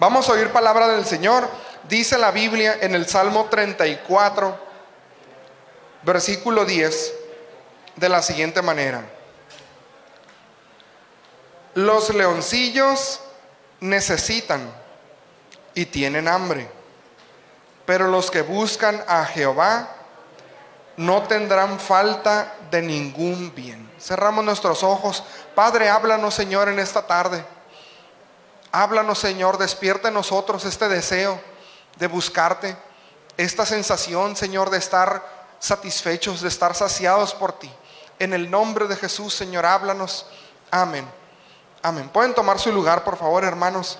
Vamos a oír palabra del Señor. Dice la Biblia en el Salmo 34, versículo 10, de la siguiente manera. Los leoncillos necesitan y tienen hambre, pero los que buscan a Jehová no tendrán falta de ningún bien. Cerramos nuestros ojos. Padre, háblanos, Señor, en esta tarde. Háblanos, Señor, despierta en nosotros este deseo de buscarte, esta sensación, Señor, de estar satisfechos, de estar saciados por ti. En el nombre de Jesús, Señor, háblanos. Amén. Amén. Pueden tomar su lugar, por favor, hermanos.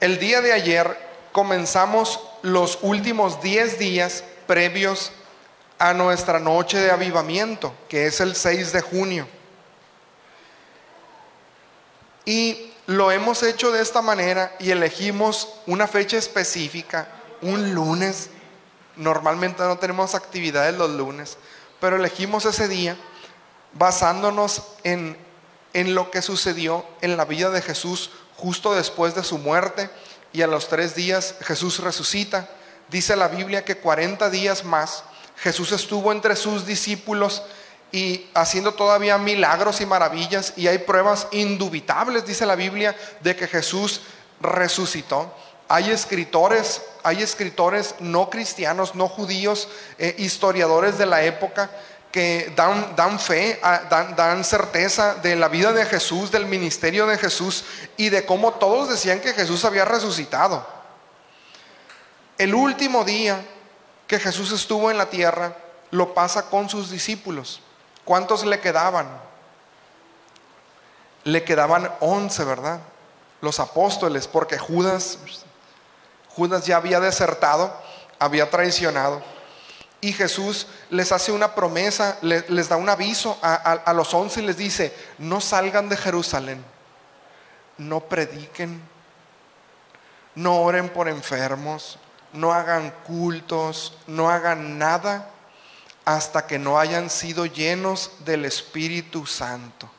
El día de ayer comenzamos los últimos 10 días previos a nuestra noche de avivamiento, que es el 6 de junio. Y lo hemos hecho de esta manera y elegimos una fecha específica, un lunes. Normalmente no tenemos actividades los lunes, pero elegimos ese día basándonos en, en lo que sucedió en la vida de Jesús justo después de su muerte y a los tres días Jesús resucita. Dice la Biblia que 40 días más Jesús estuvo entre sus discípulos y haciendo todavía milagros y maravillas y hay pruebas indubitables, dice la Biblia, de que Jesús resucitó. Hay escritores, hay escritores no cristianos, no judíos, eh, historiadores de la época que dan, dan fe, dan, dan certeza de la vida de Jesús, del ministerio de Jesús y de cómo todos decían que Jesús había resucitado. El último día que Jesús estuvo en la tierra, lo pasa con sus discípulos. ¿Cuántos le quedaban? Le quedaban once, ¿verdad? Los apóstoles, porque Judas, Judas ya había desertado, había traicionado. Y Jesús les hace una promesa, les, da un aviso a, a los once y les dice, no salgan de Jerusalén, no prediquen, no oren por enfermos, no hagan cultos, no hagan nada hasta que no hayan sido llenos del Espíritu Santo.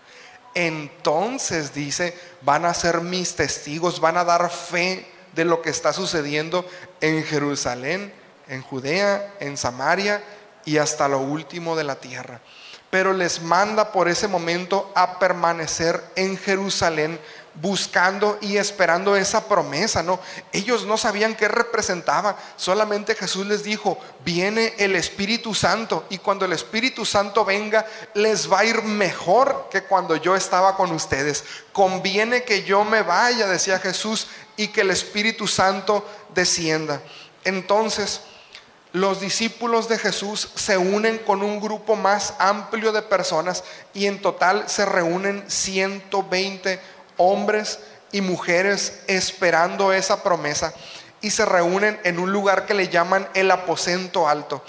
Entonces dice, van a ser mis testigos, van a dar fe de lo que está sucediendo en Jerusalén, en Judea, en Samaria y hasta lo último de la tierra. Pero les manda por ese momento a permanecer en Jerusalén buscando y esperando esa promesa, ¿no? Ellos no sabían qué representaba, solamente Jesús les dijo, viene el Espíritu Santo y cuando el Espíritu Santo venga, les va a ir mejor que cuando yo estaba con ustedes. Conviene que yo me vaya, decía Jesús, y que el Espíritu Santo descienda. Entonces, los discípulos de Jesús se unen con un grupo más amplio de personas y en total se reúnen 120 hombres y mujeres esperando esa promesa y se reúnen en un lugar que le llaman el aposento alto.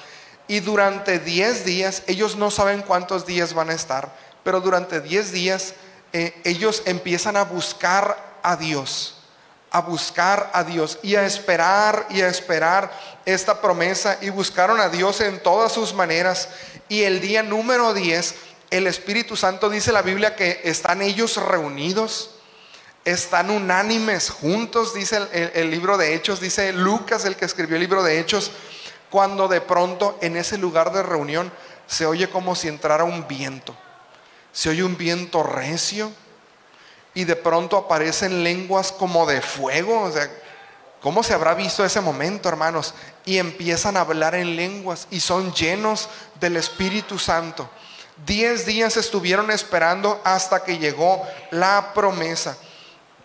Y durante 10 días, ellos no saben cuántos días van a estar, pero durante 10 días eh, ellos empiezan a buscar a Dios, a buscar a Dios y a esperar y a esperar esta promesa y buscaron a Dios en todas sus maneras. Y el día número 10, el Espíritu Santo dice la Biblia que están ellos reunidos están unánimes juntos, dice el, libro de Hechos, dice Lucas, el que escribió el libro de Hechos, cuando de pronto en ese lugar de reunión se oye como si entrara un viento. Se oye un viento recio y de pronto aparecen lenguas como de fuego. O sea, ¿cómo se habrá visto ese momento, hermanos? Y empiezan a hablar en lenguas y son llenos del Espíritu Santo. Diez días estuvieron esperando hasta que llegó la promesa.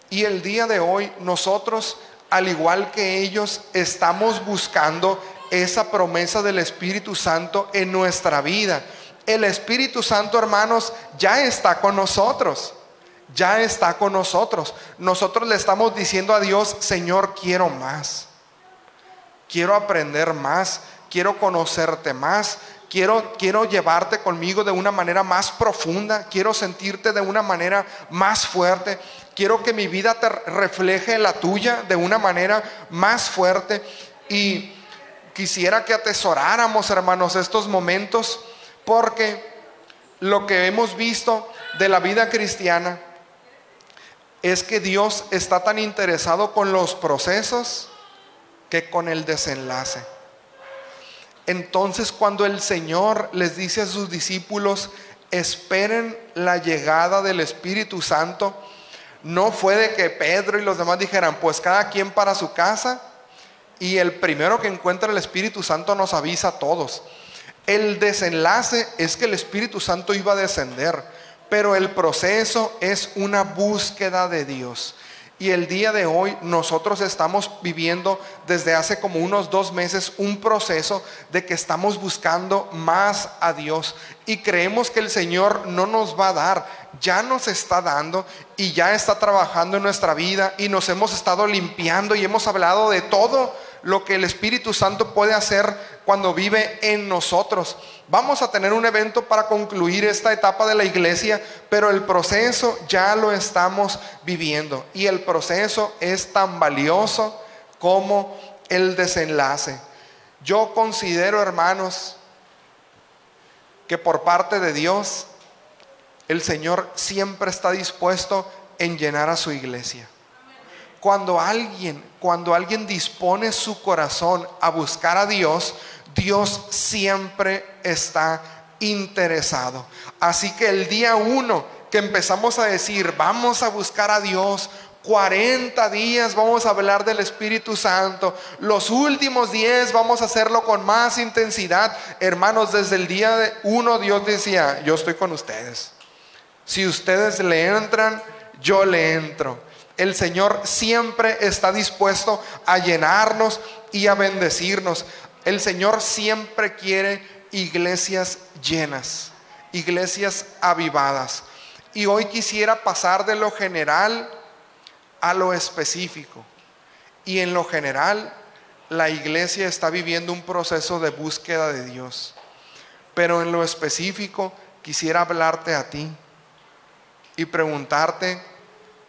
Y el día de hoy nosotros, al igual que ellos, estamos buscando esa promesa del Espíritu Santo en nuestra vida. El Espíritu Santo, hermanos, ya está con nosotros. Ya está con nosotros. Nosotros le estamos diciendo a Dios, Señor, quiero más. Quiero aprender más. Quiero conocerte más. Quiero, quiero llevarte conmigo de una manera más profunda. Quiero sentirte de una manera más fuerte. Quiero que mi vida te refleje la tuya de una manera más fuerte. Y quisiera que atesoráramos, hermanos, estos momentos, porque lo que hemos visto de la vida cristiana es que Dios está tan interesado con los procesos que con el desenlace. Entonces cuando el Señor les dice a sus discípulos, esperen la llegada del Espíritu Santo, no fue de que Pedro y los demás dijeran, pues cada quien para su casa y el primero que encuentra el Espíritu Santo nos avisa a todos. El desenlace es que el Espíritu Santo iba a descender, pero el proceso es una búsqueda de Dios. Y el día de hoy nosotros estamos viviendo desde hace como unos dos meses un proceso de que estamos buscando más a Dios y creemos que el Señor no nos va a dar, ya nos está dando y ya está trabajando en nuestra vida y nos hemos estado limpiando y hemos hablado de todo lo que el Espíritu Santo puede hacer cuando vive en nosotros. Vamos a tener un evento para concluir esta etapa de la iglesia, pero el proceso ya lo estamos viviendo y el proceso es tan valioso como el desenlace. Yo considero, hermanos, que por parte de Dios, el Señor siempre está dispuesto en llenar a su iglesia. Cuando alguien, cuando alguien dispone su corazón a buscar a Dios, Dios siempre está interesado. Así que el día uno que empezamos a decir, vamos a buscar a Dios, 40 días vamos a hablar del Espíritu Santo. Los últimos 10 vamos a hacerlo con más intensidad. Hermanos, desde el día uno Dios decía, yo estoy con ustedes. Si ustedes le entran, yo le entro. El Señor siempre está dispuesto a llenarnos y a bendecirnos. El Señor siempre quiere iglesias llenas, iglesias avivadas. Y hoy quisiera pasar de lo general a lo específico. Y en lo general, la iglesia está viviendo un proceso de búsqueda de Dios. Pero en lo específico, quisiera hablarte a ti y preguntarte,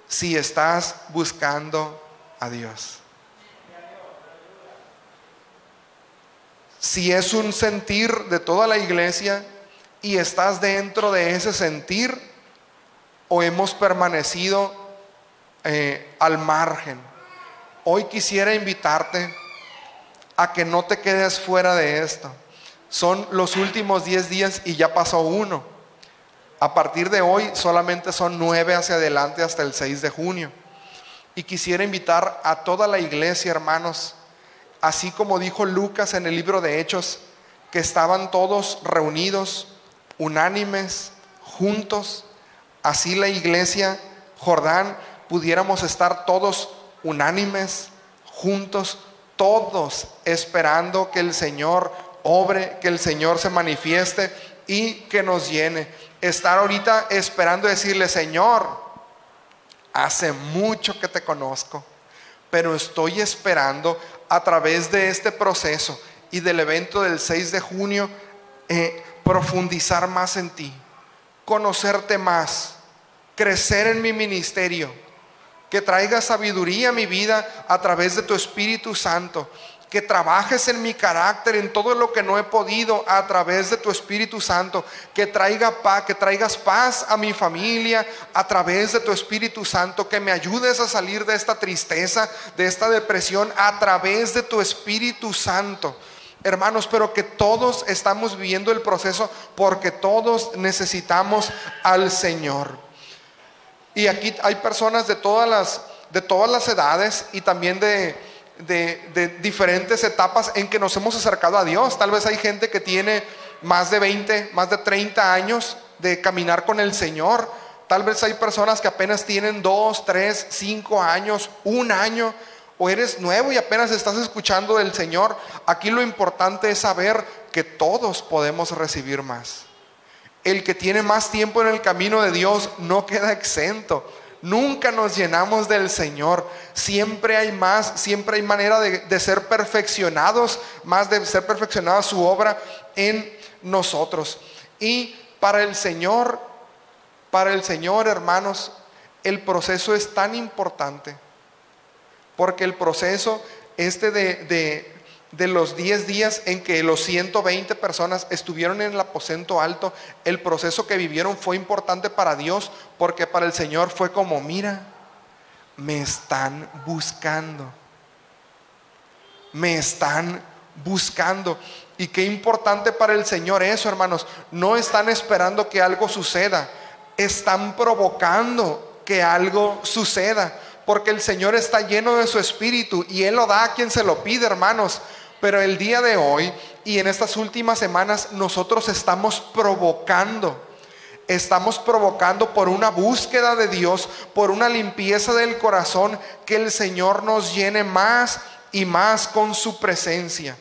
si estás buscando a Dios. Si es un sentir de toda la iglesia y estás dentro de ese sentir o hemos permanecido eh, al margen. Hoy quisiera invitarte a que no te quedes fuera de esto. Son los últimos 10 días y ya pasó uno. A partir de hoy solamente son nueve hacia adelante hasta el 6 de junio. Y quisiera invitar a toda la iglesia, hermanos, así como dijo Lucas en el libro de Hechos, que estaban todos reunidos, unánimes, juntos. Así la iglesia Jordán pudiéramos estar todos unánimes, juntos, todos esperando que el Señor obre, que el Señor se manifieste y que nos llene estar ahorita esperando decirle, Señor, hace mucho que te conozco, pero estoy esperando a través de este proceso y del evento del 6 de junio eh, profundizar más en ti, conocerte más, crecer en mi ministerio, que traiga sabiduría a mi vida a través de tu Espíritu Santo que trabajes en mi carácter, en todo lo que no he podido a través de tu Espíritu Santo, que traiga paz, que traigas paz a mi familia a través de tu Espíritu Santo, que me ayudes a salir de esta tristeza, de esta depresión a través de tu Espíritu Santo. hermanos, pero que todos estamos viviendo el proceso porque todos necesitamos al Señor. Y aquí hay personas de todas las, de todas las edades y también de, de, diferentes etapas en que nos hemos acercado a Dios. Tal vez hay gente que tiene más de 20, más de 30 años de caminar con el Señor. Tal vez hay personas que apenas tienen 2, 3, 5 años, un año o eres nuevo y apenas estás escuchando del Señor, aquí lo importante es saber que todos podemos recibir más. El que tiene más tiempo en el camino de Dios no queda exento. Nunca nos llenamos del Señor. Siempre hay más, siempre hay manera de, de ser perfeccionados, más de ser perfeccionada su obra en nosotros. Y para el Señor, para el Señor, hermanos, el proceso es tan importante porque el proceso este de, los 10 días en que los 120 personas estuvieron en el aposento alto, el proceso que vivieron fue importante para Dios, porque para el Señor fue como, mira, me están buscando. Me están buscando. Y qué importante para el Señor eso, hermanos. No están esperando que algo suceda, están provocando que algo suceda porque el Señor está lleno de su espíritu y Él lo da a quien se lo pide, hermanos. Pero el día de hoy y en estas últimas semanas nosotros estamos provocando, estamos provocando por una búsqueda de Dios, por una limpieza del corazón, que el Señor nos llene más y más con su presencia.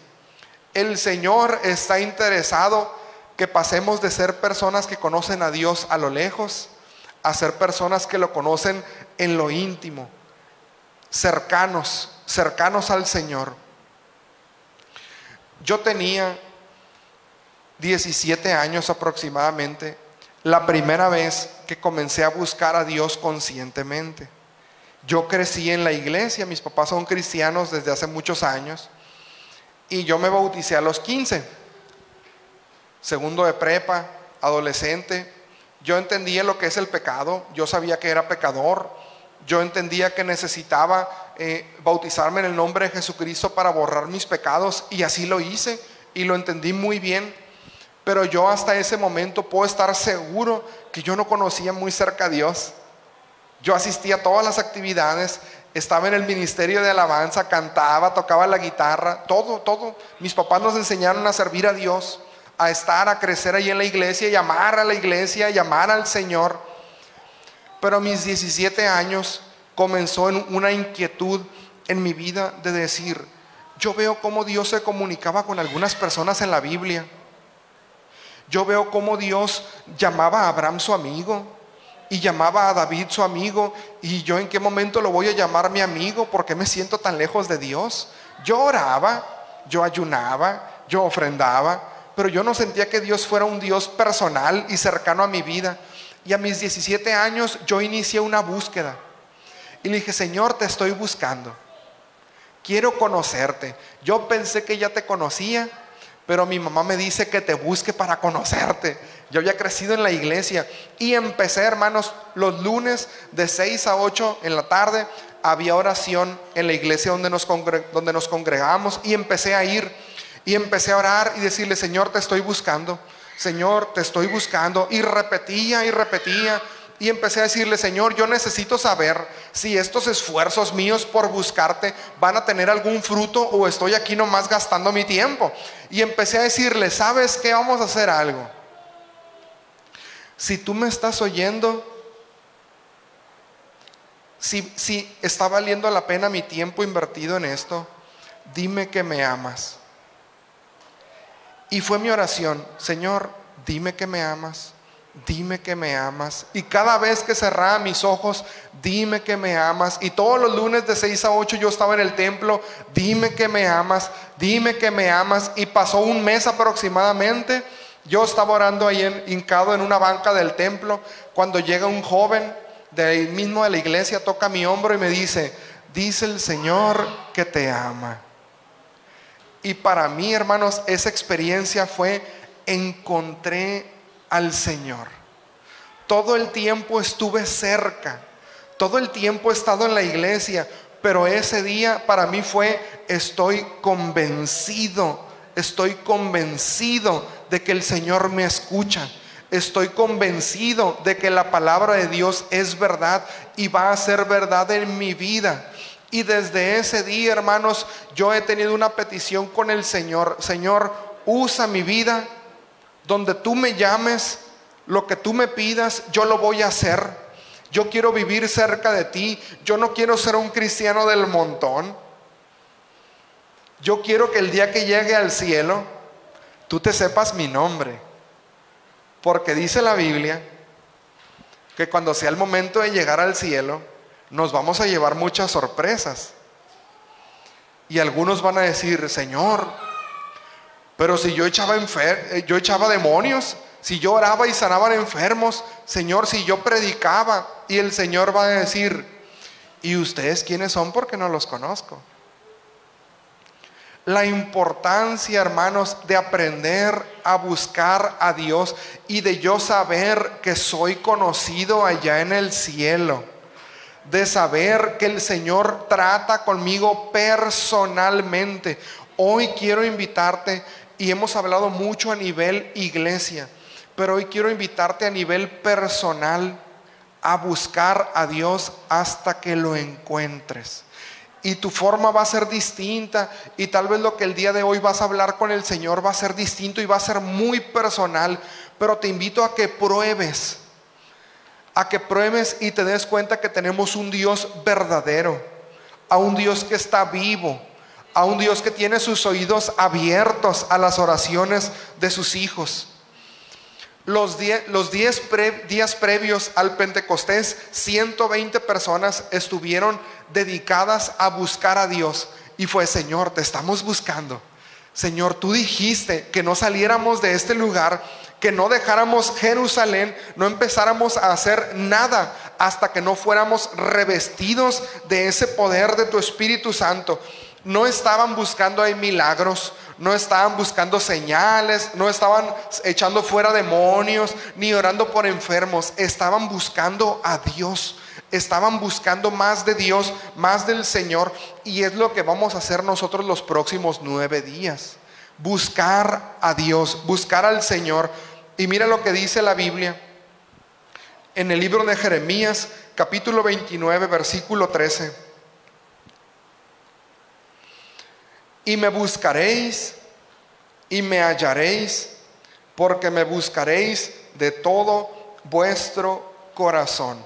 El Señor está interesado que pasemos de ser personas que conocen a Dios a lo lejos a ser personas que lo conocen en lo íntimo cercanos, cercanos al Señor. Yo tenía 17 años aproximadamente, la primera vez que comencé a buscar a Dios conscientemente. Yo crecí en la iglesia, mis papás son cristianos desde hace muchos años, y yo me bauticé a los 15, segundo de prepa, adolescente. Yo entendía lo que es el pecado, yo sabía que era pecador, yo entendía que necesitaba eh, bautizarme en el nombre de Jesucristo para borrar mis pecados y así lo hice y lo entendí muy bien. Pero yo hasta ese momento puedo estar seguro que yo no conocía muy cerca a Dios. Yo asistía a todas las actividades, estaba en el ministerio de alabanza, cantaba, tocaba la guitarra, todo, todo. Mis papás nos enseñaron a servir a Dios, a estar, a crecer ahí en la iglesia, llamar a la iglesia, llamar al Señor. Pero a mis 17 años comenzó en una inquietud en mi vida de decir, yo veo cómo Dios se comunicaba con algunas personas en la Biblia. Yo veo cómo Dios llamaba a Abraham su amigo y llamaba a David su amigo y yo en qué momento lo voy a llamar mi amigo porque me siento tan lejos de Dios. Yo oraba, yo ayunaba, yo ofrendaba, pero yo no sentía que Dios fuera un Dios personal y cercano a mi vida. Y a mis 17 años yo inicié una búsqueda. Y le dije, Señor, te estoy buscando. Quiero conocerte. Yo pensé que ya te conocía, pero mi mamá me dice que te busque para conocerte. Yo había crecido en la iglesia y empecé, hermanos, los lunes de 6 a 8 en la tarde había oración en la iglesia donde nos, donde nos congregamos y empecé a ir y empecé a orar y decirle, Señor, te estoy buscando. Señor, te estoy buscando. Y repetía y repetía. Y empecé a decirle, Señor, yo necesito saber si estos esfuerzos míos por buscarte van a tener algún fruto o estoy aquí nomás gastando mi tiempo. Y empecé a decirle, ¿sabes qué? Vamos a hacer algo. Si tú me estás oyendo, si, si está valiendo la pena mi tiempo invertido en esto, dime que me amas. Y fue mi oración, Señor, dime que me amas, dime que me amas. Y cada vez que cerraba mis ojos, dime que me amas. Y todos los lunes de 6 a 8 yo estaba en el templo, dime que me amas, dime que me amas. Y pasó un mes aproximadamente. Yo estaba orando ahí hincado en una banca del templo cuando llega un joven de ahí mismo de la iglesia, toca mi hombro y me dice, dice el Señor que te ama. Y para mí, hermanos, esa experiencia fue, encontré al Señor. Todo el tiempo estuve cerca, todo el tiempo he estado en la iglesia, pero ese día para mí fue, estoy convencido, estoy convencido de que el Señor me escucha. Estoy convencido de que la palabra de Dios es verdad y va a ser verdad en mi vida. Y desde ese día, hermanos, yo he tenido una petición con el Señor. Señor, usa mi vida donde tú me llames, lo que tú me pidas, yo lo voy a hacer. Yo quiero vivir cerca de ti. Yo no quiero ser un cristiano del montón. Yo quiero que el día que llegue al cielo, tú te sepas mi nombre. Porque dice la Biblia que cuando sea el momento de llegar al cielo, nos vamos a llevar muchas sorpresas. Y algunos van a decir, Señor, pero si yo echaba, eh, yo echaba demonios, si yo oraba y sanaban enfermos, Señor, si yo predicaba, y el Señor va a decir, ¿y ustedes quiénes son? Porque no los conozco. La importancia, hermanos, de aprender a buscar a Dios y de yo saber que soy conocido allá en el cielo de saber que el Señor trata conmigo personalmente. Hoy quiero invitarte, y hemos hablado mucho a nivel iglesia, pero hoy quiero invitarte a nivel personal a buscar a Dios hasta que lo encuentres. Y tu forma va a ser distinta y tal vez lo que el día de hoy vas a hablar con el Señor va a ser distinto y va a ser muy personal, pero te invito a que pruebes a que pruebes y te des cuenta que tenemos un Dios verdadero, a un Dios que está vivo, a un Dios que tiene sus oídos abiertos a las oraciones de sus hijos. Los, los diez días previos al Pentecostés, 120 personas estuvieron dedicadas a buscar a Dios. Y fue, Señor, te estamos buscando. Señor, tú dijiste que no saliéramos de este lugar que no dejáramos Jerusalén, no empezáramos a hacer nada hasta que no fuéramos revestidos de ese poder de tu Espíritu Santo. No estaban buscando ahí milagros, no estaban buscando señales, no estaban echando fuera demonios, ni orando por enfermos, estaban buscando a Dios. Estaban buscando más de Dios, más del Señor, y es lo que vamos a hacer nosotros los próximos nueve días buscar a Dios, buscar al Señor. Y mira lo que dice la Biblia en el libro de Jeremías, capítulo 29, versículo 13. Y me buscaréis y me hallaréis, porque me buscaréis de todo vuestro corazón.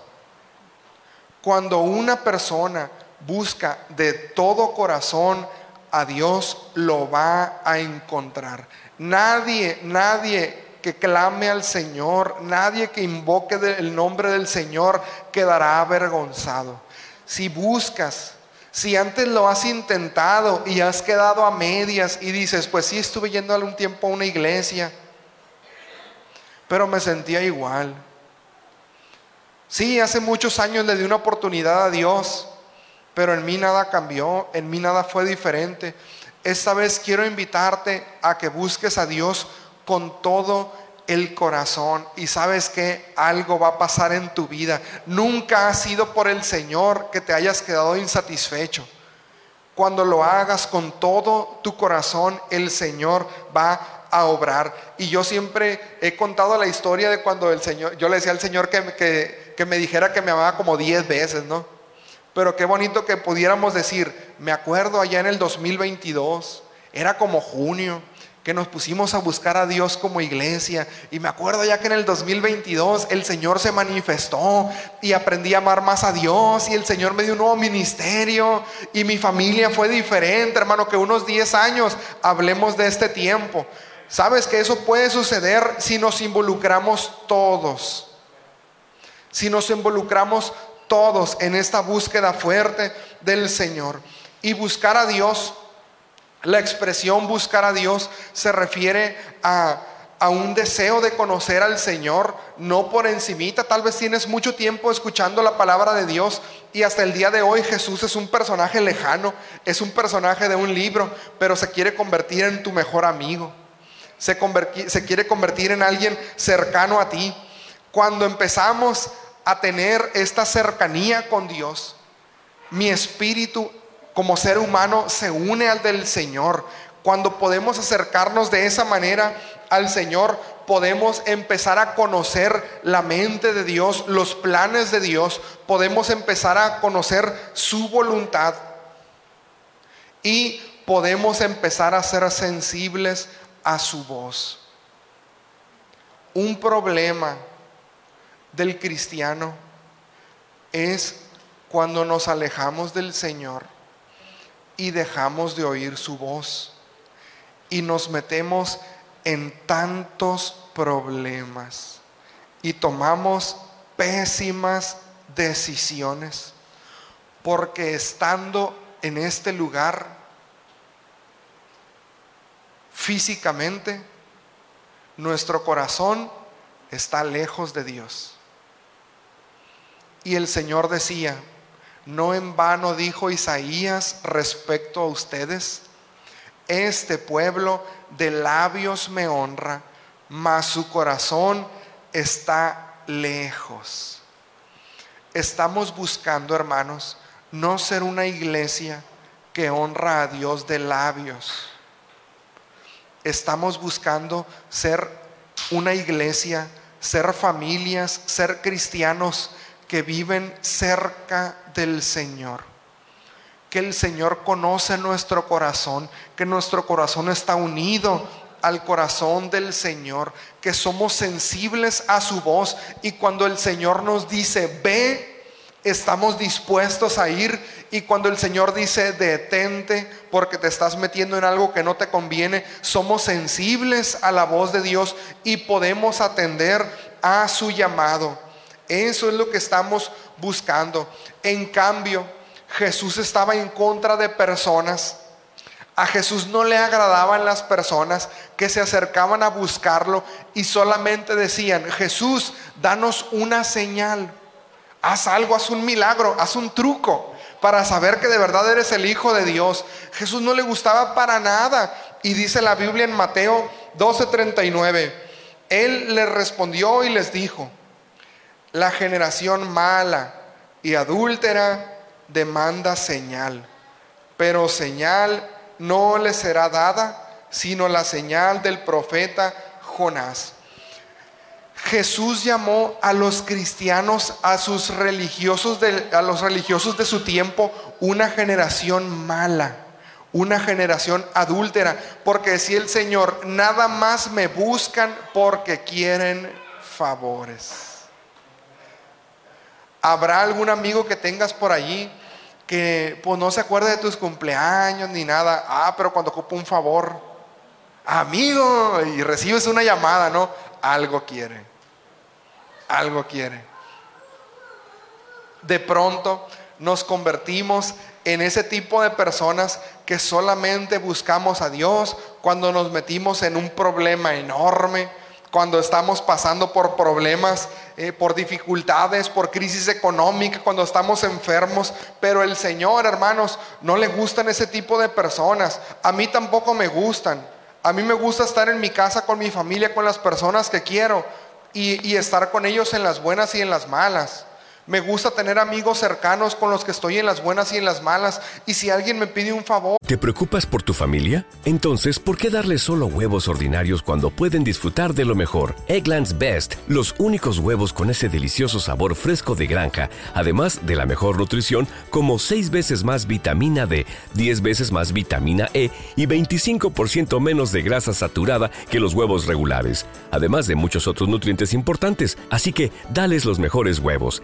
Cuando una persona busca de todo corazón a Dios, lo va a encontrar. Nadie, nadie que clame al Señor, nadie que invoque el nombre del Señor quedará avergonzado. Si buscas, si antes lo has intentado y has quedado a medias y dices, pues sí estuve yendo algún tiempo a una iglesia, pero me sentía igual. Sí, hace muchos años le di una oportunidad a Dios, pero en mí nada cambió, en mí nada fue diferente. Esta vez quiero invitarte a que busques a Dios con todo el corazón y sabes que algo va a pasar en tu vida. Nunca ha sido por el Señor que te hayas quedado insatisfecho. Cuando lo hagas con todo tu corazón, el Señor va a obrar. Y yo siempre he contado la historia de cuando el Señor, yo le decía al Señor que, que, que me dijera que me amaba como 10 veces, ¿no? Pero qué bonito que pudiéramos decir, me acuerdo allá en el 2022, era como junio, que nos pusimos a buscar a Dios como iglesia. Y me acuerdo ya que en el 2022 el Señor se manifestó y aprendí a amar más a Dios y el Señor me dio un nuevo ministerio y mi familia fue diferente, hermano, que unos 10 años hablemos de este tiempo. Sabes que eso puede suceder si nos involucramos todos. Si nos involucramos todos en esta búsqueda fuerte del Señor. Y buscar a Dios la expresión buscar a Dios se refiere a, un deseo de conocer al Señor, no por encimita. Tal vez tienes mucho tiempo escuchando la palabra de Dios y hasta el día de hoy Jesús es un personaje lejano, es un personaje de un libro, pero se quiere convertir en tu mejor amigo. Se, se quiere convertir en alguien cercano a ti. Cuando empezamos a tener esta cercanía con Dios, mi espíritu como ser humano se une al del Señor. Cuando podemos acercarnos de esa manera al Señor, podemos empezar a conocer la mente de Dios, los planes de Dios, podemos empezar a conocer su voluntad y podemos empezar a ser sensibles a su voz. Un problema del cristiano es cuando nos alejamos del Señor y dejamos de oír su voz y nos metemos en tantos problemas y tomamos pésimas decisiones porque estando en este lugar físicamente nuestro corazón está lejos de Dios. Y el Señor decía, no en vano dijo Isaías respecto a ustedes, este pueblo de labios me honra, mas su corazón está lejos. Estamos buscando, hermanos, no ser una iglesia que honra a Dios de labios. Estamos buscando ser una iglesia, ser familias, ser cristianos que viven cerca del Señor. Que el Señor conoce nuestro corazón, que nuestro corazón está unido al corazón del Señor, que somos sensibles a su voz y cuando el Señor nos dice, ve, estamos dispuestos a ir y cuando el Señor dice, detente porque te estás metiendo en algo que no te conviene, somos sensibles a la voz de Dios y podemos atender a su llamado. Eso es lo que estamos buscando. En cambio, Jesús estaba en contra de personas. A Jesús no le agradaban las personas que se acercaban a buscarlo y solamente decían, Jesús, danos una señal. Haz algo, haz un milagro, haz un truco para saber que de verdad eres el Hijo de Dios. Jesús no le gustaba para nada. Y dice la Biblia en Mateo 12:39, Él les respondió y les dijo, la generación mala y adúltera demanda señal, pero señal no le será dada, sino la señal del profeta Jonás. Jesús llamó a los cristianos, a sus religiosos de, a los religiosos de su tiempo, una generación mala, una generación adúltera, porque decía el Señor, nada más me buscan porque quieren favores. ¿Habrá algún amigo que tengas por allí que pues no se acuerde de tus cumpleaños ni nada? Ah, pero cuando ocupa un favor, amigo, y recibes una llamada, ¿no? Algo quiere. Algo quiere. De pronto nos convertimos en ese tipo de personas que solamente buscamos a Dios cuando nos metimos en un problema enorme, cuando estamos pasando por problemas, eh, por dificultades, por crisis económica, cuando estamos enfermos. Pero el Señor, hermanos, no le gustan ese tipo de personas. A mí tampoco me gustan. A mí me gusta estar en mi casa con mi familia, con las personas que quiero y, y estar con ellos en las buenas y en las malas. Me gusta tener amigos cercanos con los que estoy en las buenas y en las malas. Y si alguien me pide un favor... ¿Te preocupas por tu familia? Entonces, ¿por qué darles solo huevos ordinarios cuando pueden disfrutar de lo mejor? Eggland's Best, los únicos huevos con ese delicioso sabor fresco de granja, además de la mejor nutrición, como 6 veces más vitamina D, 10 veces más vitamina E y 25% menos de grasa saturada que los huevos regulares, además de muchos otros nutrientes importantes. Así que, dales los mejores huevos.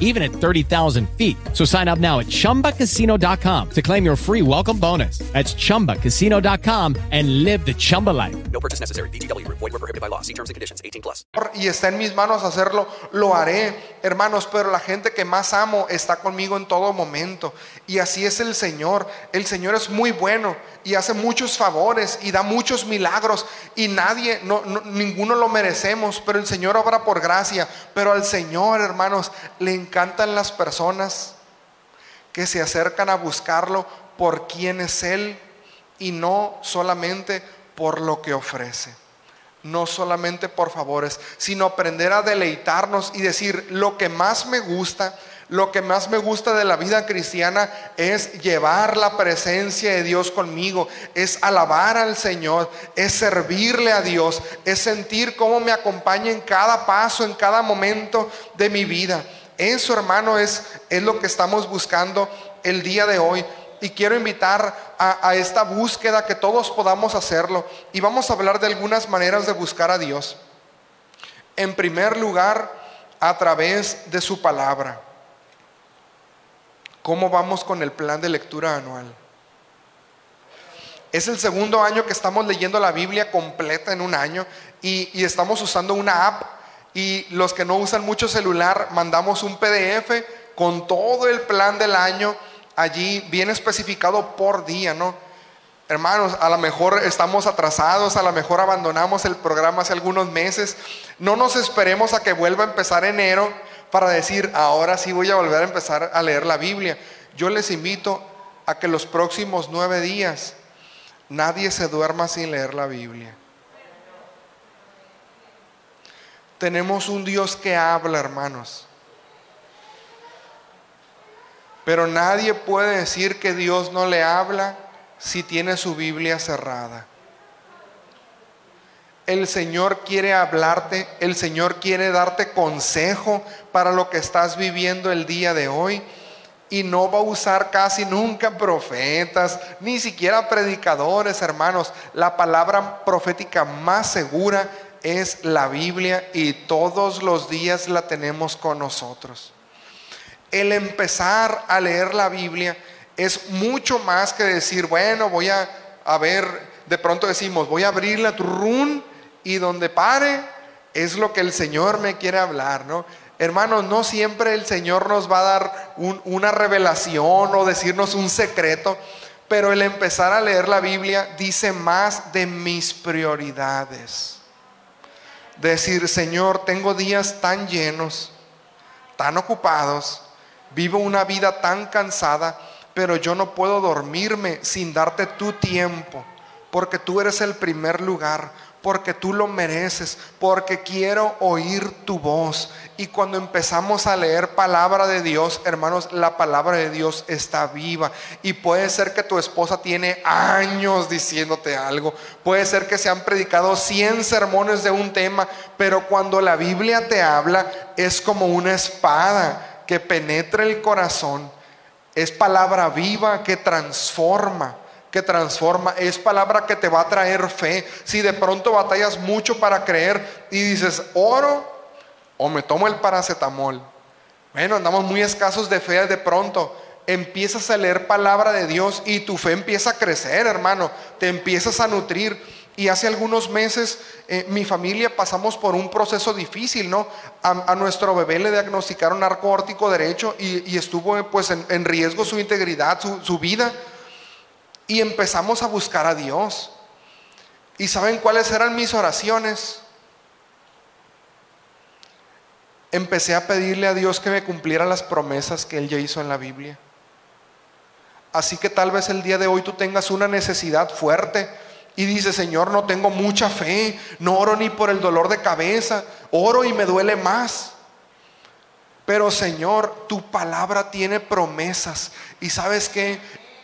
even at 30,000 feet. So sign up now at chumbacasino.com to claim your free welcome bonus. That's chumbacasino.com and live the Chumba life. No purchase necessary. VGW Group. Void were prohibited by law. See terms and conditions. 18 plus. y está en mis manos hacerlo, lo haré, hermanos, pero la gente que más amo está conmigo en todo momento. Y así es el Señor. El Señor es muy bueno y hace muchos favores y da muchos milagros y nadie, no, no- ninguno lo merecemos, pero el Señor obra por gracia. Pero al Señor, hermanos, le encantan las personas que se acercan a buscarlo por quién es Él y no solamente por lo que ofrece no solamente por favores, sino aprender a deleitarnos y decir, lo que más me gusta, lo que más me gusta de la vida cristiana es llevar la presencia de Dios conmigo, es alabar al Señor, es servirle a Dios, es sentir cómo me acompaña en cada paso, en cada momento de mi vida. Eso, hermano, es, es lo que estamos buscando el día de hoy. Y quiero invitar a, esta búsqueda que todos podamos hacerlo. Y vamos a hablar de algunas maneras de buscar a Dios. En primer lugar, a través de su palabra. ¿Cómo vamos con el plan de lectura anual? Es el segundo año que estamos leyendo la Biblia completa en un año y estamos usando una app y los que no usan mucho celular mandamos un PDF con todo el plan del año allí bien especificado por día, ¿no? Hermanos, a lo mejor estamos atrasados, a lo mejor abandonamos el programa hace algunos meses. No nos esperemos a que vuelva a empezar enero para decir, ahora sí voy a volver a empezar a leer la Biblia. Yo les invito a que los próximos nueve días nadie se duerma sin leer la Biblia. Tenemos un Dios que habla, hermanos. Pero nadie puede decir que Dios no le habla si tiene su Biblia cerrada. El Señor quiere hablarte, el Señor quiere darte consejo para lo que estás viviendo el día de hoy. Y no va a usar casi nunca profetas, ni siquiera predicadores, hermanos. La palabra profética más segura es la Biblia y todos los días la tenemos con nosotros el empezar a leer la Biblia es mucho más que decir, bueno, voy a, a ver, de pronto decimos, voy a abrir la turrún y donde pare es lo que el Señor me quiere hablar, ¿no? Hermanos, no siempre el Señor nos va a dar un- una revelación o decirnos un secreto, pero el empezar a leer la Biblia dice más de mis prioridades. Decir, Señor, tengo días tan llenos, tan ocupados, vivo una vida tan cansada, pero yo no puedo dormirme sin darte tu tiempo, porque tú eres el primer lugar, porque tú lo mereces, porque quiero oír tu voz. Y cuando empezamos a leer palabra de Dios, hermanos, la palabra de Dios está viva. Y puede ser que tu esposa tiene años diciéndote algo. Puede ser que se han predicado 100 sermones de un tema, pero cuando la Biblia te habla, es como una espada que penetra el corazón. Es palabra viva que transforma transforma, es palabra que te va a traer fe. Si de pronto batallas mucho para creer y dices, oro o me tomo el paracetamol. Bueno, andamos muy escasos de fe de pronto. Empiezas a leer palabra de Dios y tu fe empieza a crecer, hermano. Te empiezas a nutrir. Y hace algunos meses eh, mi familia pasamos por un proceso difícil, ¿no? A, nuestro bebé le diagnosticaron arco órtico derecho y, estuvo pues en, riesgo su integridad, su vida. Y empezamos a buscar a Dios. ¿Y saben cuáles eran mis oraciones? Empecé a pedirle a Dios que me cumpliera las promesas que Él ya hizo en la Biblia. Así que tal vez el día de hoy tú tengas una necesidad fuerte y dices, Señor, no tengo mucha fe, no oro ni por el dolor de cabeza, oro y me duele más. Pero Señor, tu palabra tiene promesas y sabes que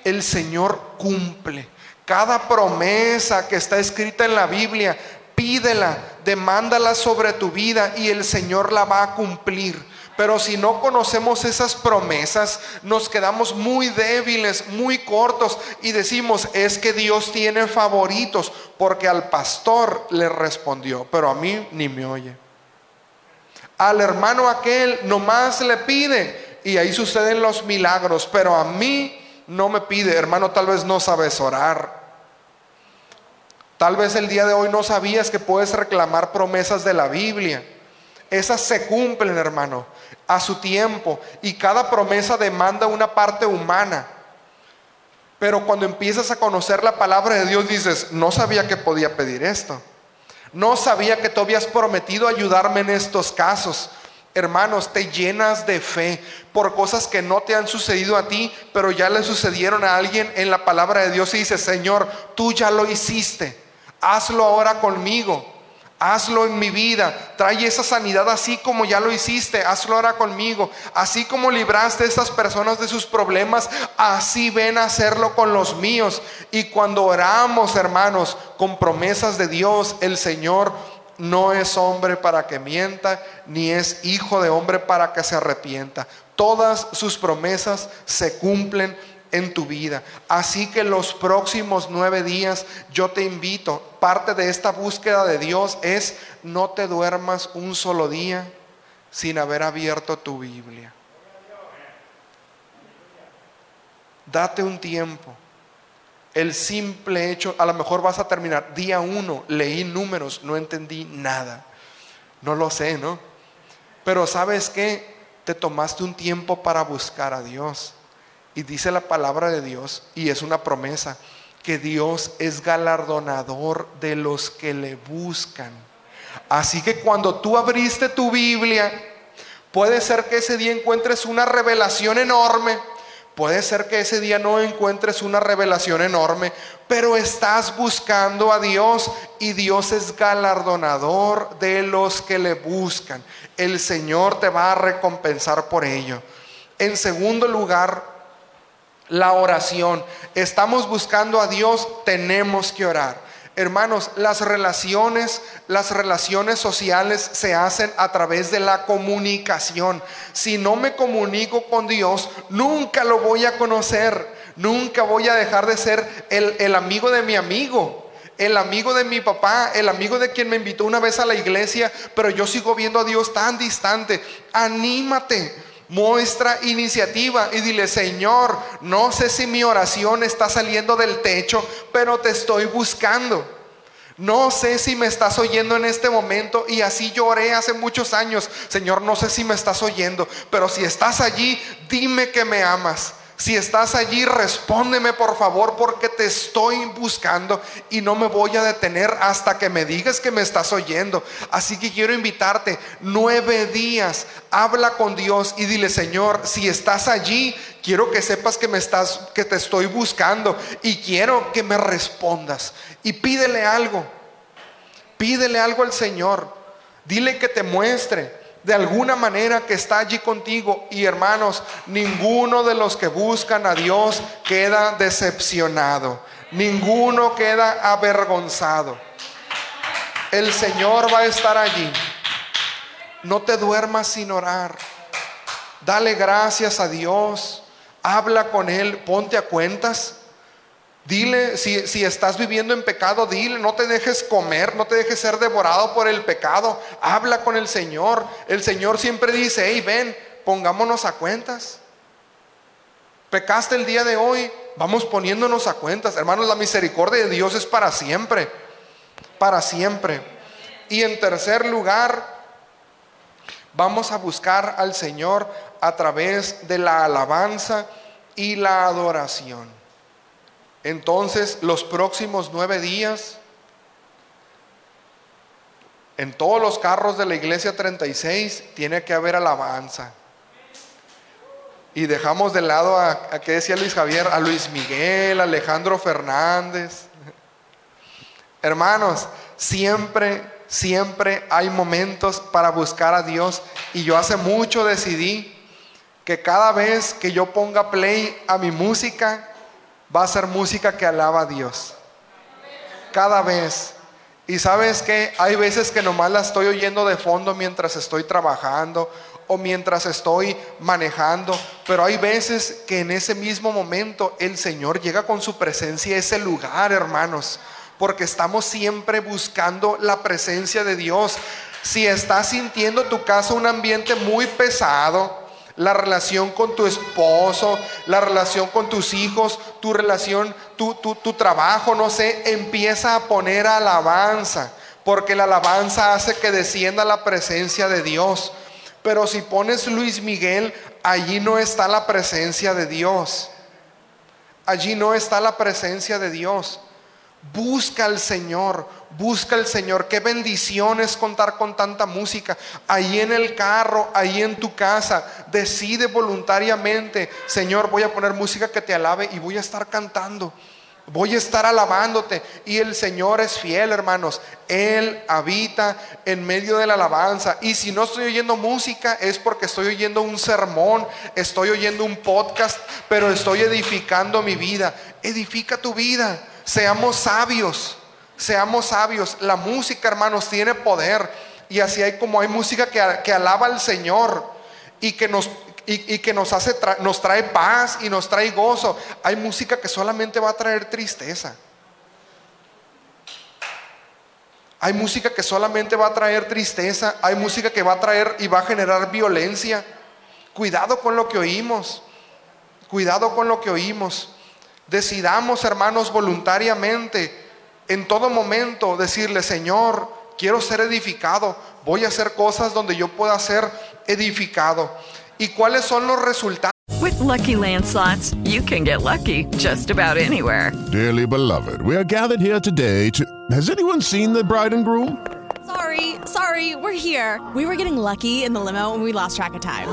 el Señor cumple. Cada promesa que está escrita en la Biblia, pídela, demándala sobre tu vida y el Señor la va a cumplir. Pero si no conocemos esas promesas, nos quedamos muy débiles, muy cortos y decimos, es que Dios tiene favoritos, porque al pastor le respondió, pero a mí ni me oye. Al hermano aquel nomás le pide y ahí suceden los milagros, pero a mí no me pide. Hermano, tal vez no sabes orar. Tal vez el día de hoy no sabías que puedes reclamar promesas de la Biblia. Esas se cumplen, hermano, a su tiempo. Y cada promesa demanda una parte humana. Pero cuando empiezas a conocer la palabra de Dios, dices, no sabía que podía pedir esto. No sabía que tú habías prometido ayudarme en estos casos. Hermanos, te llenas de fe por cosas que no te han sucedido a ti, pero ya le sucedieron a alguien en la palabra de Dios y dices, Señor, tú ya lo hiciste hazlo ahora conmigo. Hazlo en mi vida. Trae esa sanidad así como ya lo hiciste. Hazlo ahora conmigo. Así como libraste a estas personas de sus problemas, así ven a hacerlo con los míos. Y cuando oramos, hermanos, con promesas de Dios, el Señor no es hombre para que mienta, ni es hijo de hombre para que se arrepienta. Todas sus promesas se cumplen en tu vida. Así que los próximos nueve días yo te invito, parte de esta búsqueda de Dios es no te duermas un solo día sin haber abierto tu Biblia. Date un tiempo. El simple hecho, a lo mejor vas a terminar, día uno, leí números, no entendí nada. No lo sé, ¿no? Pero sabes qué? Te tomaste un tiempo para buscar a Dios. Y dice la palabra de Dios, y es una promesa, que Dios es galardonador de los que le buscan. Así que cuando tú abriste tu Biblia, puede ser que ese día encuentres una revelación enorme, puede ser que ese día no encuentres una revelación enorme, pero estás buscando a Dios y Dios es galardonador de los que le buscan. El Señor te va a recompensar por ello. En segundo lugar, la oración. Estamos buscando a Dios, tenemos que orar. Hermanos, las relaciones, las relaciones sociales se hacen a través de la comunicación. Si no me comunico con Dios, nunca lo voy a conocer. Nunca voy a dejar de ser el, el amigo de mi amigo el amigo de mi papá, el amigo de quien me invitó una vez a la iglesia, pero yo sigo viendo a Dios tan distante. Anímate, Muestra iniciativa y dile, Señor, no sé si mi oración está saliendo del techo, pero te estoy buscando. No sé si me estás oyendo en este momento y así lloré hace muchos años. Señor, no sé si me estás oyendo, pero si estás allí, dime que me amas. Si estás allí, respóndeme por favor porque te estoy buscando y no me voy a detener hasta que me digas que me estás oyendo. Así que quiero invitarte, nueve días, habla con Dios y dile, Señor, si estás allí, quiero que sepas que me estás, que te estoy buscando y quiero que me respondas. Y pídele algo, pídele algo al Señor. Dile que te muestre de alguna manera que está allí contigo. Y hermanos, ninguno de los que buscan a Dios queda decepcionado. Ninguno queda avergonzado. El Señor va a estar allí. No te duermas sin orar. Dale gracias a Dios. Habla con Él. Ponte a cuentas. Dile, si, si, estás viviendo en pecado, dile, no te dejes comer, no te dejes ser devorado por el pecado. Habla con el Señor. El Señor siempre dice, hey, ven, pongámonos a cuentas. Pecaste el día de hoy, vamos poniéndonos a cuentas. Hermanos, la misericordia de Dios es para siempre, para siempre. Y en tercer lugar, vamos a buscar al Señor a través de la alabanza y la adoración. Entonces, los próximos nueve días, en todos los carros de la iglesia 36 tiene que haber alabanza. Y dejamos de lado a, que decía Luis Javier, a Luis Miguel, a Alejandro Fernández. Hermanos, siempre, siempre hay momentos para buscar a Dios. Y yo hace mucho decidí que cada vez que yo ponga play a mi música, va a ser música que alaba a Dios. Cada vez. Y sabes que hay veces que nomás la estoy oyendo de fondo mientras estoy trabajando o mientras estoy manejando, pero hay veces que en ese mismo momento el Señor llega con su presencia a ese lugar, hermanos, porque estamos siempre buscando la presencia de Dios. Si estás sintiendo tu casa un ambiente muy pesado, la relación con tu esposo, la relación con tus hijos, tu relación, tu, tu, tu trabajo, no sé, empieza a poner alabanza, porque la alabanza hace que descienda la presencia de Dios. Pero si pones Luis Miguel, allí no está la presencia de Dios. Allí no está la presencia de Dios. Busca al Señor, busca al Señor. Qué bendición es contar con tanta música. Ahí en el carro, ahí en tu casa, decide voluntariamente, Señor, voy a poner música que te alabe y voy a estar cantando. Voy a estar alabándote. Y el Señor es fiel, hermanos. Él habita en medio de la alabanza. Y si no estoy oyendo música es porque estoy oyendo un sermón, estoy oyendo un podcast, pero estoy edificando mi vida. Edifica tu vida. Seamos sabios. Seamos sabios. La música, hermanos, tiene poder. Y así hay como hay música que, que alaba al Señor y que nos y, y, que nos hace nos trae paz y nos trae gozo. Hay música que solamente va a traer tristeza. Hay música que solamente va a traer tristeza. Hay música que va a traer y va a generar violencia. Cuidado con lo que oímos. Cuidado con lo que oímos. Decidamos, hermanos, voluntariamente, en todo momento, decirle, Señor, quiero ser edificado. Voy a hacer cosas donde yo pueda ser edificado. ¿Y cuáles son los resultados? With lucky landslots, you can get lucky just about anywhere. Dearly beloved, we are gathered here today to. Has anyone seen the bride and groom? Sorry, sorry, we're here. We were getting lucky in the limo and we lost track of time.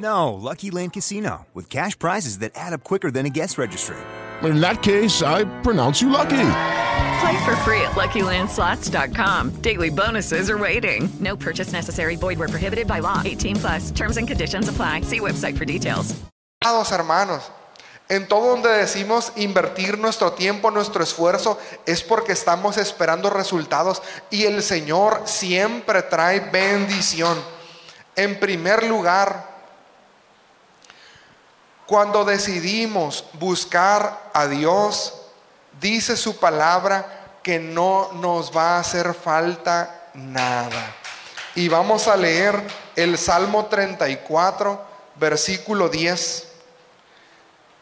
No, Lucky Land Casino, with cash prizes that add up quicker than a guest registry. In that case, I pronounce you lucky. Play for free at LuckyLandSlots.com. Daily bonuses are waiting. No purchase necessary. Void where prohibited by law. 18 plus. Terms and conditions apply. See website for details. hermanos. En todo donde decimos invertir nuestro tiempo, nuestro esfuerzo, es porque estamos esperando resultados y el Señor siempre trae bendición. En primer lugar, cuando decidimos buscar a Dios, dice su palabra que no nos va a hacer falta nada. Y vamos a leer el Salmo 34, versículo 10.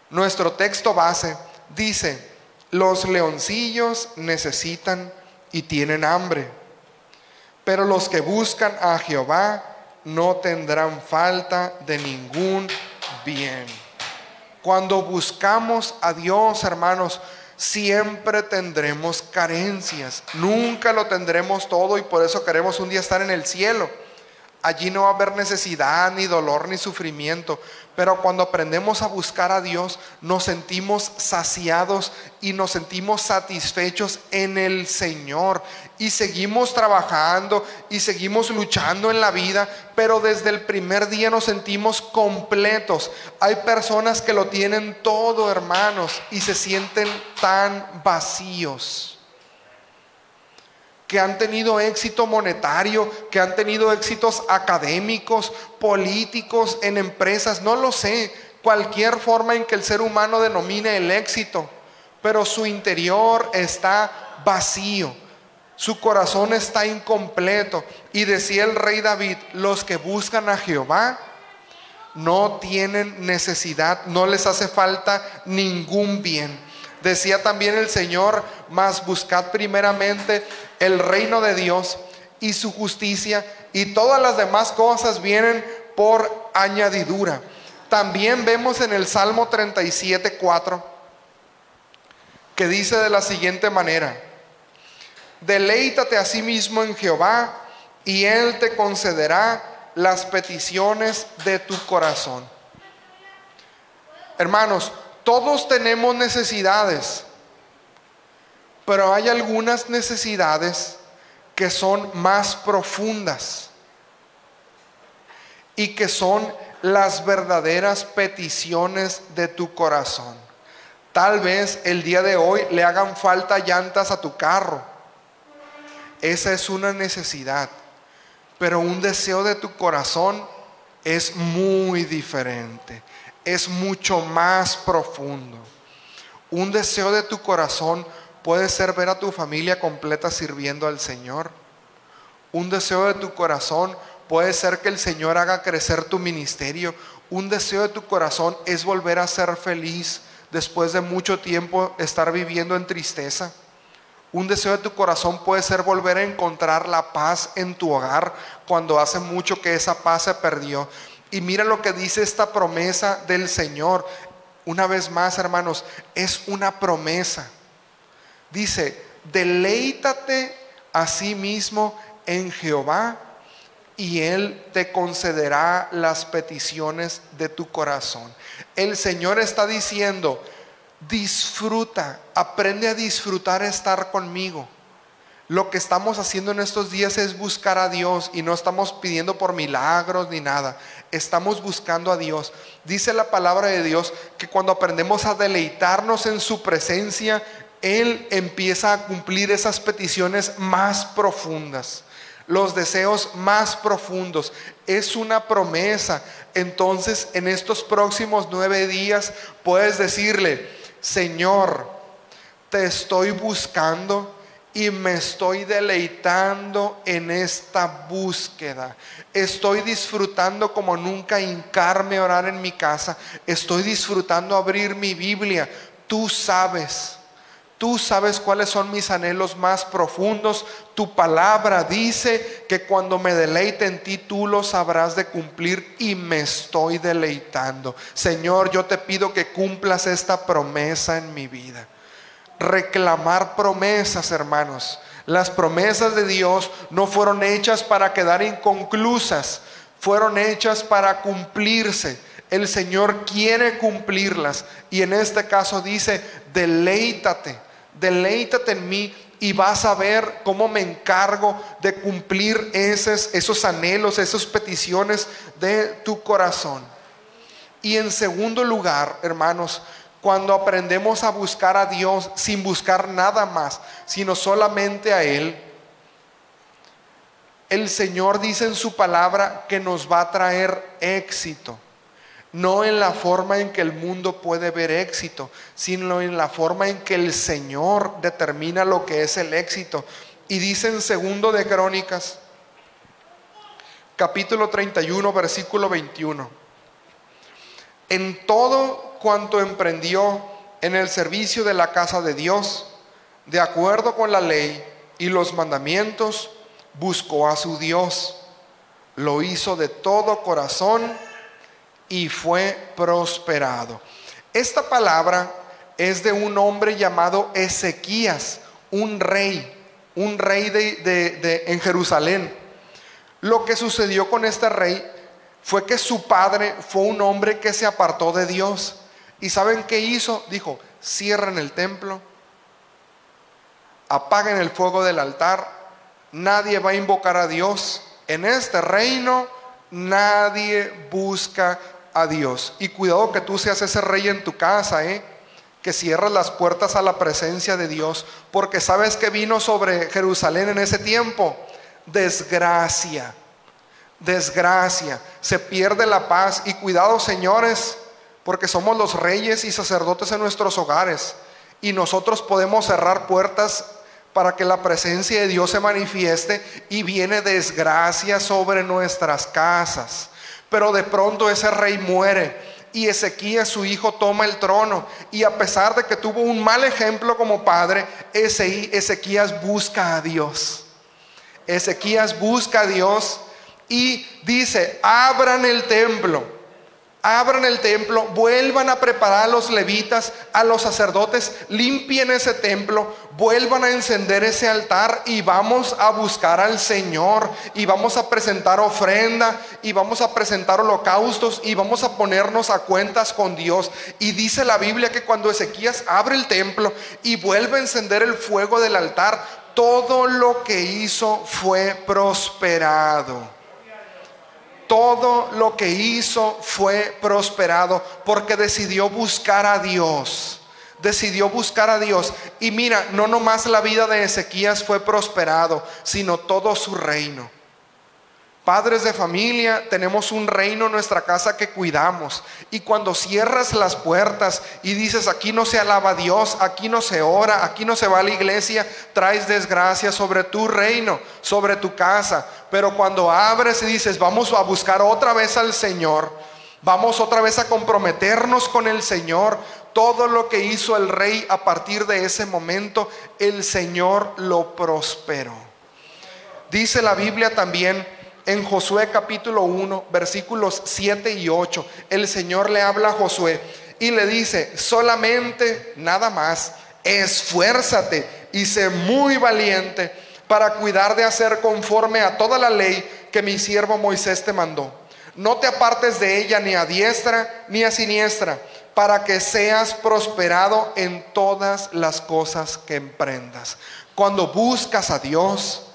Nuestro texto base dice, los leoncillos necesitan y tienen hambre, pero los que buscan a Jehová no tendrán falta de ningún bien. Cuando buscamos a Dios, hermanos, siempre tendremos carencias. Nunca lo tendremos todo y por eso queremos un día estar en el cielo. Allí no va a haber necesidad, ni dolor, ni sufrimiento. Pero cuando aprendemos a buscar a Dios, nos sentimos saciados y nos sentimos satisfechos en el Señor. Y seguimos trabajando y seguimos luchando en la vida, pero desde el primer día nos sentimos completos. Hay personas que lo tienen todo, hermanos, y se sienten tan vacíos que han tenido éxito monetario, que han tenido éxitos académicos, políticos, en empresas, no lo sé, cualquier forma en que el ser humano denomine el éxito, pero su interior está vacío, su corazón está incompleto. Y decía el rey David, los que buscan a Jehová no tienen necesidad, no les hace falta ningún bien. Decía también el Señor, mas buscad primeramente el reino de Dios y su justicia y todas las demás cosas vienen por añadidura. También vemos en el Salmo 37, 4, que dice de la siguiente manera, deleítate a sí mismo en Jehová y Él te concederá las peticiones de tu corazón. Hermanos, todos tenemos necesidades. Pero hay algunas necesidades que son más profundas y que son las verdaderas peticiones de tu corazón. Tal vez el día de hoy le hagan falta llantas a tu carro. Esa es una necesidad. Pero un deseo de tu corazón es muy diferente. Es mucho más profundo. Un deseo de tu corazón puede ser ver a tu familia completa sirviendo al Señor. Un deseo de tu corazón puede ser que el Señor haga crecer tu ministerio. Un deseo de tu corazón es volver a ser feliz después de mucho tiempo estar viviendo en tristeza. Un deseo de tu corazón puede ser volver a encontrar la paz en tu hogar cuando hace mucho que esa paz se perdió. Y mira lo que dice esta promesa del Señor. Una vez más, hermanos, es una promesa. Dice, deleítate a sí mismo en Jehová y Él te concederá las peticiones de tu corazón. El Señor está diciendo, disfruta, aprende a disfrutar estar conmigo. Lo que estamos haciendo en estos días es buscar a Dios y no estamos pidiendo por milagros ni nada. Estamos buscando a Dios. Dice la palabra de Dios que cuando aprendemos a deleitarnos en su presencia, Él empieza a cumplir esas peticiones más profundas, los deseos más profundos. Es una promesa. Entonces, en estos próximos nueve días, puedes decirle, Señor, te estoy buscando y me estoy deleitando en esta búsqueda. Estoy disfrutando como nunca hincarme a orar en mi casa. Estoy disfrutando abrir mi Biblia. Tú sabes. Tú sabes cuáles son mis anhelos más profundos. Tu palabra dice que cuando me deleite en ti, tú los sabrás de cumplir y me estoy deleitando. Señor, yo te pido que cumplas esta promesa en mi vida. Reclamar promesas, hermanos. Las promesas de Dios no fueron hechas para quedar inconclusas, fueron hechas para cumplirse. El Señor quiere cumplirlas y en este caso dice, deleítate deleítate en mí y vas a ver cómo me encargo de cumplir esos, esos anhelos, esas peticiones de tu corazón. Y en segundo lugar, hermanos, cuando aprendemos a buscar a Dios sin buscar nada más, sino solamente a Él, el Señor dice en su palabra que nos va a traer éxito no en la forma en que el mundo puede ver éxito, sino en la forma en que el Señor determina lo que es el éxito. Y dice en segundo de Crónicas, capítulo 31, versículo 21, en todo cuanto emprendió en el servicio de la casa de Dios, de acuerdo con la ley y los mandamientos, buscó a su Dios, lo hizo de todo corazón, y fue prosperado. Esta palabra es de un hombre llamado Ezequías, un rey, un rey de, en Jerusalén. Lo que sucedió con este rey fue que su padre fue un hombre que se apartó de Dios. ¿Y saben qué hizo? Dijo, cierren el templo, apaguen el fuego del altar, nadie va a invocar a Dios. En este reino nadie busca a Dios. Y cuidado que tú seas ese rey en tu casa, ¿eh? que cierras las puertas a la presencia de Dios, porque sabes que vino sobre Jerusalén en ese tiempo desgracia, desgracia, se pierde la paz y cuidado señores, porque somos los reyes y sacerdotes en nuestros hogares y nosotros podemos cerrar puertas para que la presencia de Dios se manifieste y viene desgracia sobre nuestras casas. Pero de pronto ese rey muere y Ezequías, su hijo, toma el trono. Y a pesar de que tuvo un mal ejemplo como padre, Ezequías busca a Dios. Ezequías busca a Dios y dice, abran el templo abran el templo, vuelvan a preparar a los levitas, a los sacerdotes, limpien ese templo, vuelvan a encender ese altar y vamos a buscar al Señor y vamos a presentar ofrenda y vamos a presentar holocaustos y vamos a ponernos a cuentas con Dios. Y dice la Biblia que cuando Ezequías abre el templo y vuelve a encender el fuego del altar, todo lo que hizo fue prosperado todo lo que hizo fue prosperado porque decidió buscar a Dios. Decidió buscar a Dios. Y mira, no nomás la vida de Ezequías fue prosperado, sino todo su reino. Padres de familia, tenemos un reino en nuestra casa que cuidamos. Y cuando cierras las puertas y dices, aquí no se alaba a Dios, aquí no se ora, aquí no se va a la iglesia, traes desgracia sobre tu reino, sobre tu casa. Pero cuando abres y dices, vamos a buscar otra vez al Señor, vamos otra vez a comprometernos con el Señor, todo lo que hizo el rey a partir de ese momento, el Señor lo prosperó. Dice la Biblia también en Josué capítulo 1, versículos 7 y 8, el Señor le habla a Josué y le dice, solamente nada más, esfuérzate y sé muy valiente para cuidar de hacer conforme a toda la ley que mi siervo Moisés te mandó. No te apartes de ella ni a diestra ni a siniestra, para que seas prosperado en todas las cosas que emprendas. Cuando buscas a Dios,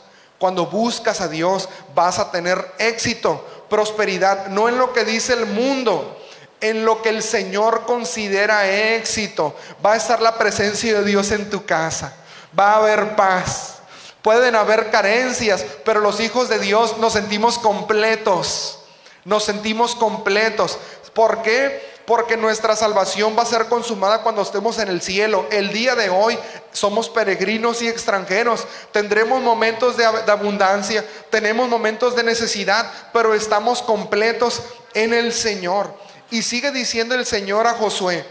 cuando buscas a Dios vas a tener éxito, prosperidad, no en lo que dice el mundo, en lo que el Señor considera éxito. Va a estar la presencia de Dios en tu casa, va a haber paz. Pueden haber carencias, pero los hijos de Dios nos sentimos completos. Nos sentimos completos. ¿Por qué? porque nuestra salvación va a ser consumada cuando estemos en el cielo. El día de hoy somos peregrinos y extranjeros. Tendremos momentos de, abundancia, tenemos momentos de necesidad, pero estamos completos en el Señor. Y sigue diciendo el Señor a Josué,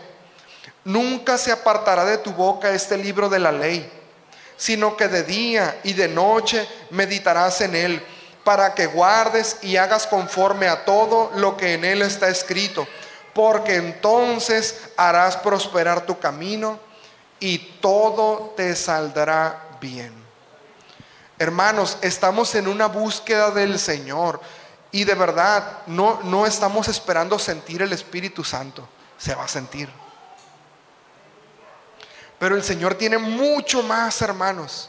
nunca se apartará de tu boca este libro de la ley, sino que de día y de noche meditarás en él, para que guardes y hagas conforme a todo lo que en él está escrito porque entonces harás prosperar tu camino y todo te saldrá bien. Hermanos, estamos en una búsqueda del Señor y de verdad no, no estamos esperando sentir el Espíritu Santo, se va a sentir. Pero el Señor tiene mucho más, hermanos.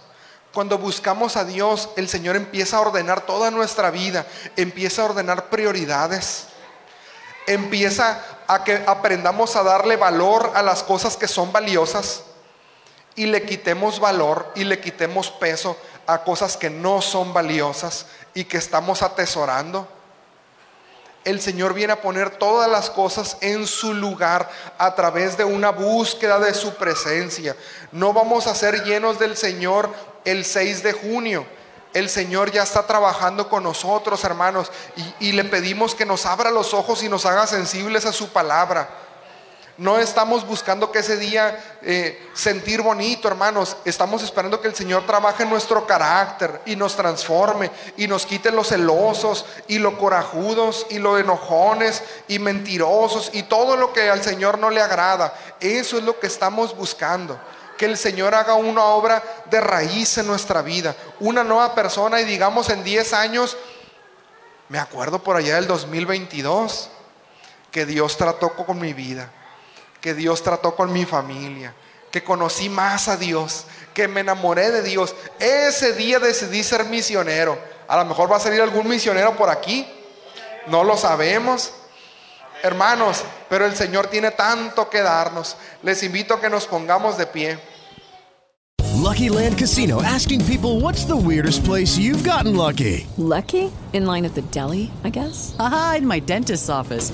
Cuando buscamos a Dios, el Señor empieza a ordenar toda nuestra vida, empieza a ordenar prioridades empieza a que aprendamos a darle valor a las cosas que son valiosas y le quitemos valor y le quitemos peso a cosas que no son valiosas y que estamos atesorando. El Señor viene a poner todas las cosas en su lugar a través de una búsqueda de su presencia. No vamos a ser llenos del Señor el 6 de junio el Señor ya está trabajando con nosotros, hermanos, y, le pedimos que nos abra los ojos y nos haga sensibles a su palabra. No estamos buscando que ese día eh, sentir bonito, hermanos. Estamos esperando que el Señor trabaje en nuestro carácter y nos transforme y nos quite los celosos y los corajudos y los enojones y mentirosos y todo lo que al Señor no le agrada. Eso es lo que estamos buscando que el Señor haga una obra de raíz en nuestra vida, una nueva persona y digamos en 10 años, me acuerdo por allá del 2022, que Dios trató con mi vida, que Dios trató con mi familia, que conocí más a Dios, que me enamoré de Dios. Ese día decidí ser misionero. A lo mejor va a salir algún misionero por aquí, no lo sabemos. Hermanos, pero el Señor tiene tanto que darnos. Les invito a que nos pongamos de pie. Lucky Land Casino asking people what's the weirdest place you've gotten lucky? Lucky? In line at the deli, I guess. Aha, in my dentist's office.